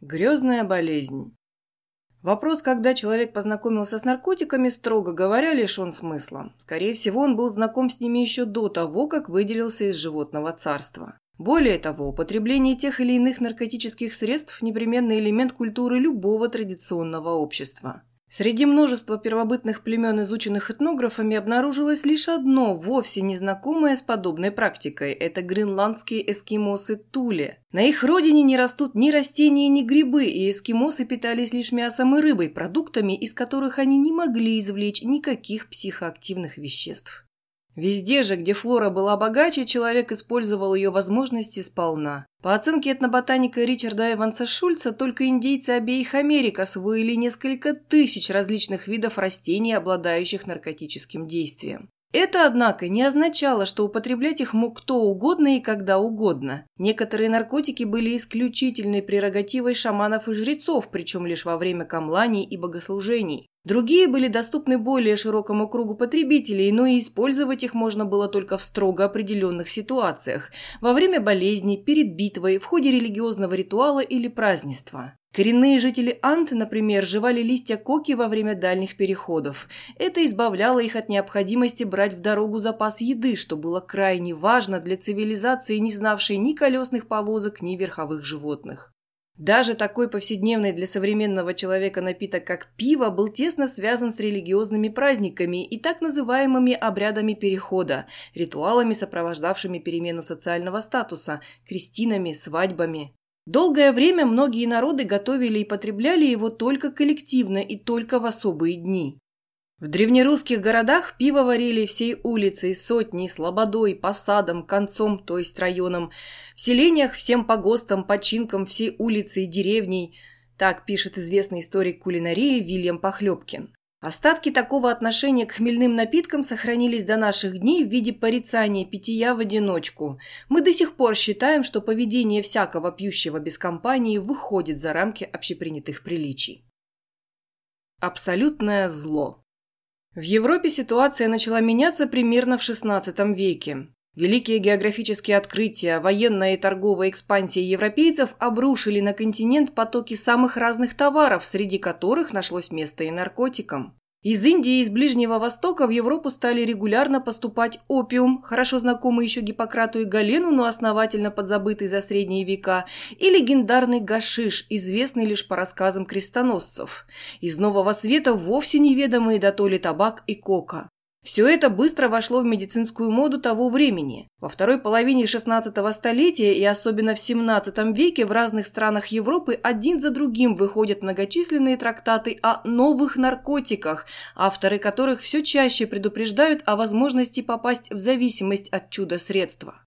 Грезная болезнь. Вопрос, когда человек познакомился с наркотиками, строго говоря, лишен смысла. Скорее всего, он был знаком с ними еще до того, как выделился из животного царства. Более того, употребление тех или иных наркотических средств – непременный элемент культуры любого традиционного общества. Среди множества первобытных племен, изученных этнографами, обнаружилось лишь одно, вовсе незнакомое с подобной практикой – это гренландские эскимосы Туле. На их родине не растут ни растения, ни грибы, и эскимосы питались лишь мясом и рыбой, продуктами, из которых они не могли извлечь никаких психоактивных веществ. Везде же, где флора была богаче, человек использовал ее возможности сполна. По оценке этноботаника Ричарда Эванса Шульца, только индейцы обеих Америк освоили несколько тысяч различных видов растений, обладающих наркотическим действием. Это, однако, не означало, что употреблять их мог кто угодно и когда угодно. Некоторые наркотики были исключительной прерогативой шаманов и жрецов, причем лишь во время камланий и богослужений. Другие были доступны более широкому кругу потребителей, но и использовать их можно было только в строго определенных ситуациях – во время болезни, перед битвой, в ходе религиозного ритуала или празднества. Коренные жители Ант, например, жевали листья коки во время дальних переходов. Это избавляло их от необходимости брать в дорогу запас еды, что было крайне важно для цивилизации, не знавшей ни колесных повозок, ни верховых животных. Даже такой повседневный для современного человека напиток, как пиво, был тесно связан с религиозными праздниками и так называемыми обрядами перехода, ритуалами, сопровождавшими перемену социального статуса, крестинами, свадьбами. Долгое время многие народы готовили и потребляли его только коллективно и только в особые дни. В древнерусских городах пиво варили всей улицей, сотней, слободой, посадом, концом, то есть районом. В селениях всем погостам, починкам всей улицы и деревней. Так пишет известный историк кулинарии Вильям Похлебкин. Остатки такого отношения к хмельным напиткам сохранились до наших дней в виде порицания питья в одиночку. Мы до сих пор считаем, что поведение всякого пьющего без компании выходит за рамки общепринятых приличий. Абсолютное зло. В Европе ситуация начала меняться примерно в XVI веке. Великие географические открытия, военная и торговая экспансия европейцев обрушили на континент потоки самых разных товаров, среди которых нашлось место и наркотикам. Из Индии и из Ближнего Востока в Европу стали регулярно поступать опиум, хорошо знакомый еще Гиппократу и Галену, но основательно подзабытый за средние века, и легендарный гашиш, известный лишь по рассказам крестоносцев. Из Нового Света вовсе неведомые дотоле табак и кока. Все это быстро вошло в медицинскую моду того времени. Во второй половине XVI столетия и особенно в XVII веке в разных странах Европы один за другим выходят многочисленные трактаты о новых наркотиках, авторы которых все чаще предупреждают о возможности попасть в зависимость от чудо-средства.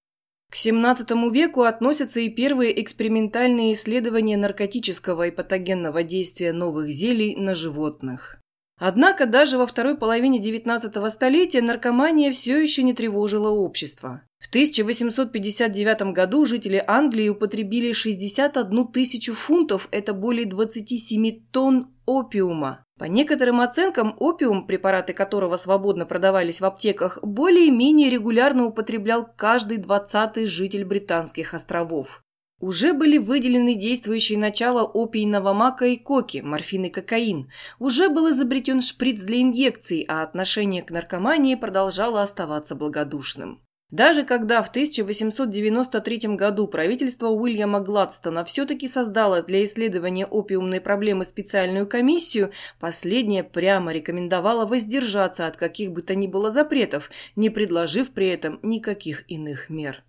К XVII веку относятся и первые экспериментальные исследования наркотического и патогенного действия новых зелий на животных. Однако даже во второй половине XIX столетия наркомания все еще не тревожила общество. В 1859 году жители Англии употребили 61 тысячу фунтов, это более 27 тонн опиума. По некоторым оценкам, опиум, препараты которого свободно продавались в аптеках, более-менее регулярно употреблял каждый двадцатый житель Британских островов. Уже были выделены действующие начала опийного мака и коки, морфин и кокаин. Уже был изобретен шприц для инъекций, а отношение к наркомании продолжало оставаться благодушным. Даже когда в 1893 году правительство Уильяма Гладстона все-таки создало для исследования опиумной проблемы специальную комиссию, последняя прямо рекомендовала воздержаться от каких бы то ни было запретов, не предложив при этом никаких иных мер.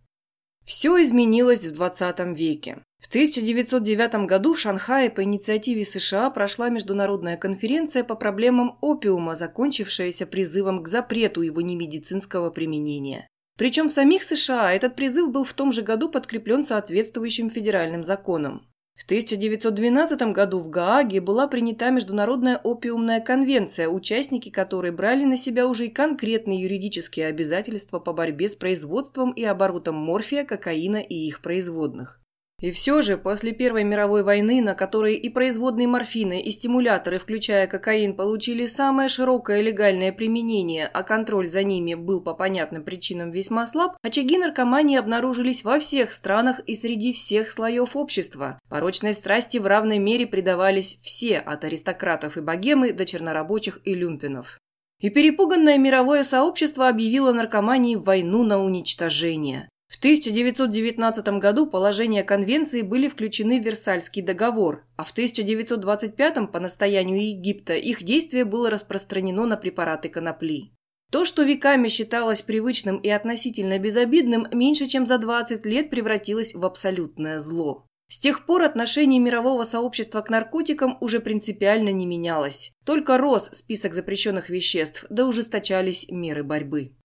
Все изменилось в 20 веке. В 1909 году в Шанхае по инициативе США прошла международная конференция по проблемам опиума, закончившаяся призывом к запрету его немедицинского применения. Причем в самих США этот призыв был в том же году подкреплен соответствующим федеральным законом. В 1912 году в Гааге была принята Международная опиумная конвенция, участники которой брали на себя уже и конкретные юридические обязательства по борьбе с производством и оборотом морфия, кокаина и их производных. И все же, после Первой мировой войны, на которой и производные морфины, и стимуляторы, включая кокаин, получили самое широкое легальное применение, а контроль за ними был по понятным причинам весьма слаб, очаги наркомании обнаружились во всех странах и среди всех слоев общества. Порочной страсти в равной мере предавались все, от аристократов и богемы до чернорабочих и люмпинов. И перепуганное мировое сообщество объявило наркомании войну на уничтожение. В 1919 году положения конвенции были включены в Версальский договор, а в 1925 по настоянию Египта их действие было распространено на препараты конопли. То, что веками считалось привычным и относительно безобидным, меньше чем за 20 лет превратилось в абсолютное зло. С тех пор отношение мирового сообщества к наркотикам уже принципиально не менялось. Только рос список запрещенных веществ, да ужесточались меры борьбы.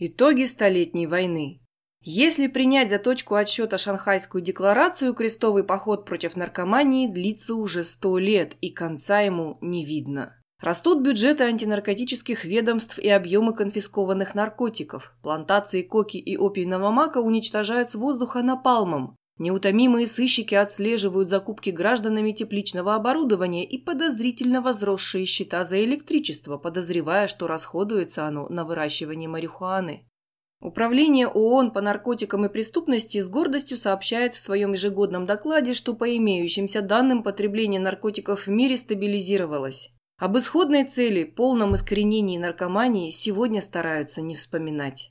Итоги Столетней войны если принять за точку отсчета Шанхайскую декларацию, крестовый поход против наркомании длится уже сто лет, и конца ему не видно. Растут бюджеты антинаркотических ведомств и объемы конфискованных наркотиков. Плантации коки и опийного мака уничтожают с воздуха напалмом. Неутомимые сыщики отслеживают закупки гражданами тепличного оборудования и подозрительно возросшие счета за электричество, подозревая, что расходуется оно на выращивание марихуаны. Управление ООН по наркотикам и преступности с гордостью сообщает в своем ежегодном докладе, что по имеющимся данным потребление наркотиков в мире стабилизировалось. Об исходной цели, полном искоренении наркомании, сегодня стараются не вспоминать.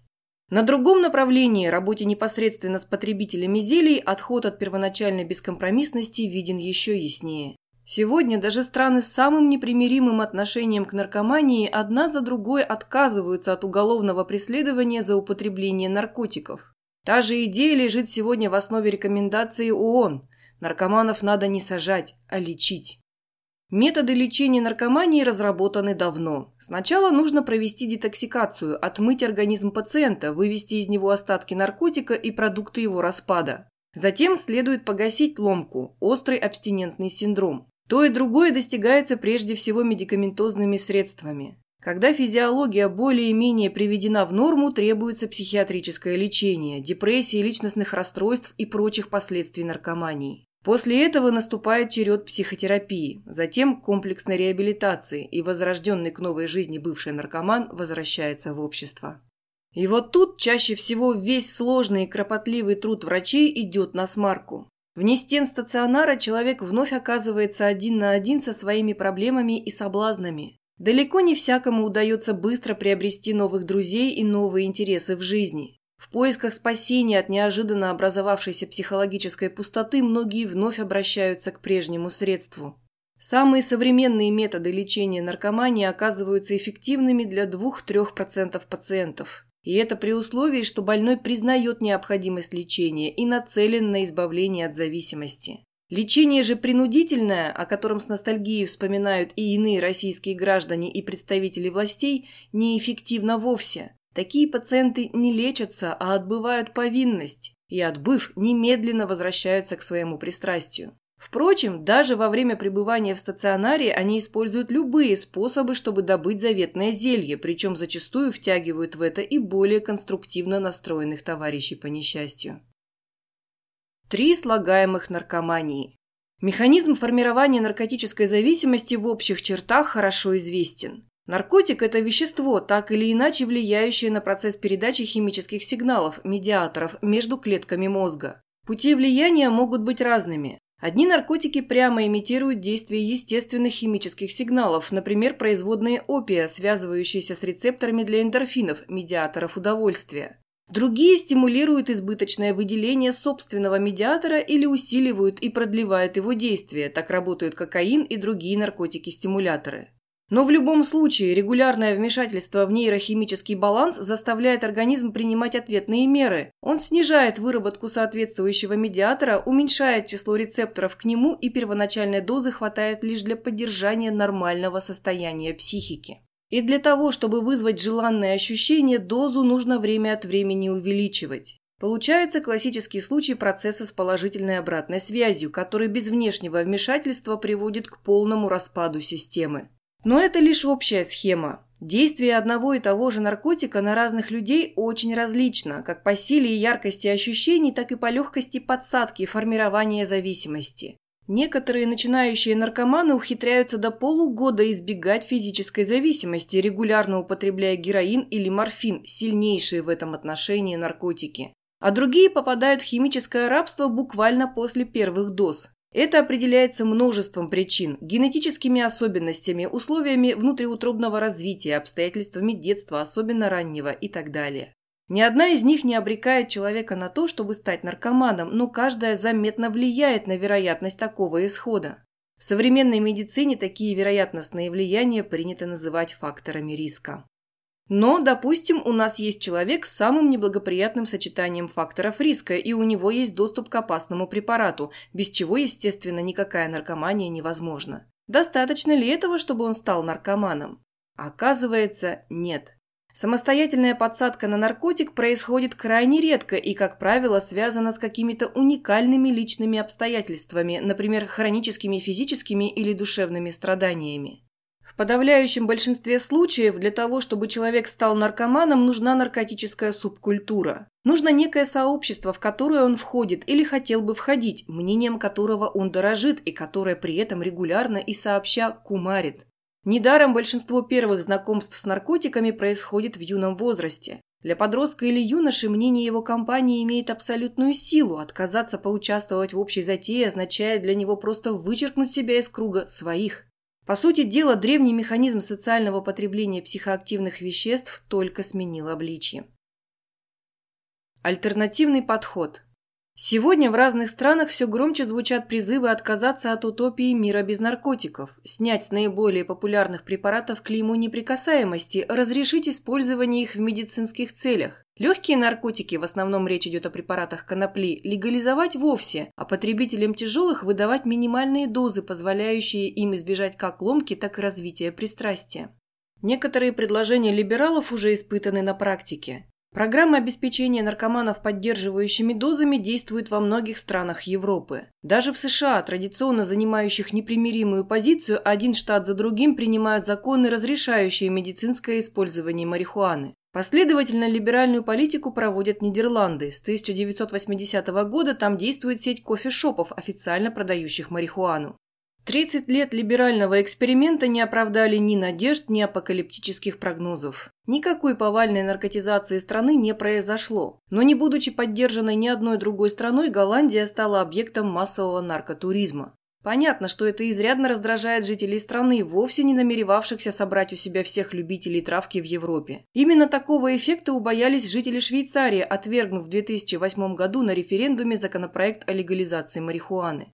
На другом направлении, работе непосредственно с потребителями зелий, отход от первоначальной бескомпромиссности виден еще яснее. Сегодня даже страны с самым непримиримым отношением к наркомании одна за другой отказываются от уголовного преследования за употребление наркотиков. Та же идея лежит сегодня в основе рекомендаций ООН. Наркоманов надо не сажать, а лечить. Методы лечения наркомании разработаны давно. Сначала нужно провести детоксикацию, отмыть организм пациента, вывести из него остатки наркотика и продукты его распада. Затем следует погасить ломку – острый абстинентный синдром. То и другое достигается прежде всего медикаментозными средствами. Когда физиология более-менее приведена в норму, требуется психиатрическое лечение, депрессии, личностных расстройств и прочих последствий наркомании. После этого наступает черед психотерапии, затем комплексной реабилитации, и возрожденный к новой жизни бывший наркоман возвращается в общество. И вот тут чаще всего весь сложный и кропотливый труд врачей идет на смарку. Вне стен стационара человек вновь оказывается один на один со своими проблемами и соблазнами. Далеко не всякому удается быстро приобрести новых друзей и новые интересы в жизни. В поисках спасения от неожиданно образовавшейся психологической пустоты многие вновь обращаются к прежнему средству. Самые современные методы лечения наркомании оказываются эффективными для 2-3% пациентов. И это при условии, что больной признает необходимость лечения и нацелен на избавление от зависимости. Лечение же принудительное, о котором с ностальгией вспоминают и иные российские граждане и представители властей, неэффективно вовсе. Такие пациенты не лечатся, а отбывают повинность, и отбыв, немедленно возвращаются к своему пристрастию. Впрочем, даже во время пребывания в стационаре они используют любые способы, чтобы добыть заветное зелье, причем зачастую втягивают в это и более конструктивно настроенных товарищей по несчастью. Три слагаемых наркомании. Механизм формирования наркотической зависимости в общих чертах хорошо известен. Наркотик – это вещество, так или иначе влияющее на процесс передачи химических сигналов, медиаторов, между клетками мозга. Пути влияния могут быть разными. Одни наркотики прямо имитируют действие естественных химических сигналов, например, производные опия, связывающиеся с рецепторами для эндорфинов, медиаторов удовольствия. Другие стимулируют избыточное выделение собственного медиатора или усиливают и продлевают его действие, так работают кокаин и другие наркотики-стимуляторы. Но в любом случае регулярное вмешательство в нейрохимический баланс заставляет организм принимать ответные меры. Он снижает выработку соответствующего медиатора, уменьшает число рецепторов к нему и первоначальной дозы хватает лишь для поддержания нормального состояния психики. И для того, чтобы вызвать желанное ощущение, дозу нужно время от времени увеличивать. Получается классический случай процесса с положительной обратной связью, который без внешнего вмешательства приводит к полному распаду системы. Но это лишь общая схема. Действие одного и того же наркотика на разных людей очень различно, как по силе и яркости ощущений, так и по легкости подсадки и формирования зависимости. Некоторые начинающие наркоманы ухитряются до полугода избегать физической зависимости, регулярно употребляя героин или морфин, сильнейшие в этом отношении наркотики. А другие попадают в химическое рабство буквально после первых доз. Это определяется множеством причин – генетическими особенностями, условиями внутриутробного развития, обстоятельствами детства, особенно раннего и так далее. Ни одна из них не обрекает человека на то, чтобы стать наркоманом, но каждая заметно влияет на вероятность такого исхода. В современной медицине такие вероятностные влияния принято называть факторами риска. Но, допустим, у нас есть человек с самым неблагоприятным сочетанием факторов риска, и у него есть доступ к опасному препарату, без чего, естественно, никакая наркомания невозможна. Достаточно ли этого, чтобы он стал наркоманом? Оказывается, нет. Самостоятельная подсадка на наркотик происходит крайне редко и, как правило, связана с какими-то уникальными личными обстоятельствами, например, хроническими физическими или душевными страданиями. В подавляющем большинстве случаев для того, чтобы человек стал наркоманом, нужна наркотическая субкультура. Нужно некое сообщество, в которое он входит или хотел бы входить, мнением которого он дорожит и которое при этом регулярно и сообща кумарит. Недаром большинство первых знакомств с наркотиками происходит в юном возрасте. Для подростка или юноши мнение его компании имеет абсолютную силу. Отказаться поучаствовать в общей затее означает для него просто вычеркнуть себя из круга своих. По сути дела, древний механизм социального потребления психоактивных веществ только сменил обличье. Альтернативный подход. Сегодня в разных странах все громче звучат призывы отказаться от утопии мира без наркотиков, снять с наиболее популярных препаратов клейму неприкасаемости, разрешить использование их в медицинских целях. Легкие наркотики, в основном речь идет о препаратах конопли, легализовать вовсе, а потребителям тяжелых выдавать минимальные дозы, позволяющие им избежать как ломки, так и развития пристрастия. Некоторые предложения либералов уже испытаны на практике. Программа обеспечения наркоманов поддерживающими дозами действует во многих странах Европы. Даже в США, традиционно занимающих непримиримую позицию, один штат за другим принимают законы, разрешающие медицинское использование марихуаны. Последовательно либеральную политику проводят Нидерланды. С 1980 года там действует сеть кофешопов, официально продающих марихуану. 30 лет либерального эксперимента не оправдали ни надежд, ни апокалиптических прогнозов. Никакой повальной наркотизации страны не произошло. Но не будучи поддержанной ни одной другой страной, Голландия стала объектом массового наркотуризма. Понятно, что это изрядно раздражает жителей страны, вовсе не намеревавшихся собрать у себя всех любителей травки в Европе. Именно такого эффекта убоялись жители Швейцарии, отвергнув в 2008 году на референдуме законопроект о легализации марихуаны.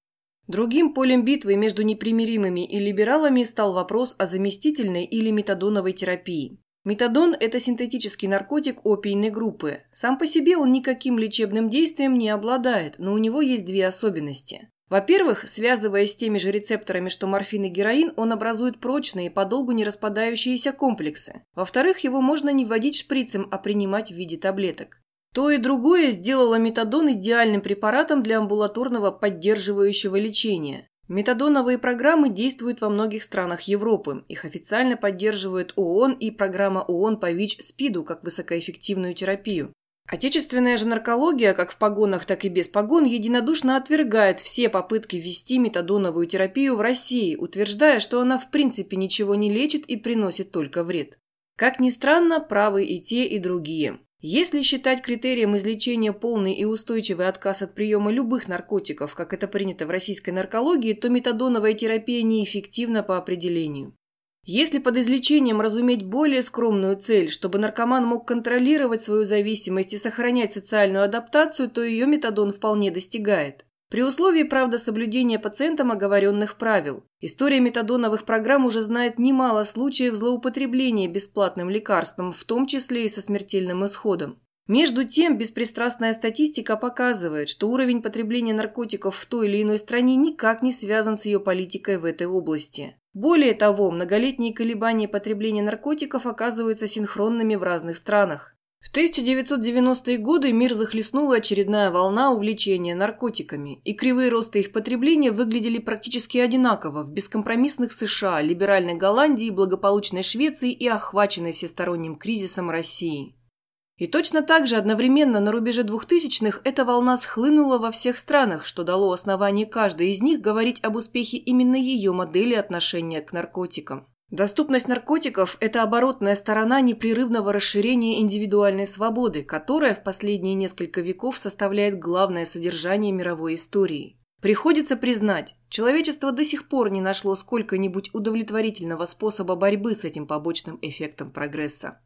Другим полем битвы между непримиримыми и либералами стал вопрос о заместительной или метадоновой терапии. Метадон – это синтетический наркотик опийной группы. Сам по себе он никаким лечебным действием не обладает, но у него есть две особенности. Во-первых, связываясь с теми же рецепторами, что морфин и героин, он образует прочные, подолгу не распадающиеся комплексы. Во-вторых, его можно не вводить шприцем, а принимать в виде таблеток. То и другое сделало метадон идеальным препаратом для амбулаторного поддерживающего лечения. Метадоновые программы действуют во многих странах Европы. Их официально поддерживает ООН и программа ООН по ВИЧ-СПИДу как высокоэффективную терапию. Отечественная же наркология, как в погонах, так и без погон, единодушно отвергает все попытки ввести метадоновую терапию в России, утверждая, что она в принципе ничего не лечит и приносит только вред. Как ни странно, правы и те, и другие. Если считать критерием излечения полный и устойчивый отказ от приема любых наркотиков, как это принято в российской наркологии, то метадоновая терапия неэффективна по определению. Если под излечением разуметь более скромную цель, чтобы наркоман мог контролировать свою зависимость и сохранять социальную адаптацию, то ее метадон вполне достигает. При условии, правда, соблюдения пациентам оговоренных правил. История метадоновых программ уже знает немало случаев злоупотребления бесплатным лекарством, в том числе и со смертельным исходом. Между тем, беспристрастная статистика показывает, что уровень потребления наркотиков в той или иной стране никак не связан с ее политикой в этой области. Более того, многолетние колебания потребления наркотиков оказываются синхронными в разных странах. В 1990-е годы мир захлестнула очередная волна увлечения наркотиками, и кривые роста их потребления выглядели практически одинаково в бескомпромиссных США, либеральной Голландии, благополучной Швеции и охваченной всесторонним кризисом России. И точно так же одновременно на рубеже двухтысячных эта волна схлынула во всех странах, что дало основание каждой из них говорить об успехе именно ее модели отношения к наркотикам. Доступность наркотиков – это оборотная сторона непрерывного расширения индивидуальной свободы, которая в последние несколько веков составляет главное содержание мировой истории. Приходится признать, человечество до сих пор не нашло сколько-нибудь удовлетворительного способа борьбы с этим побочным эффектом прогресса.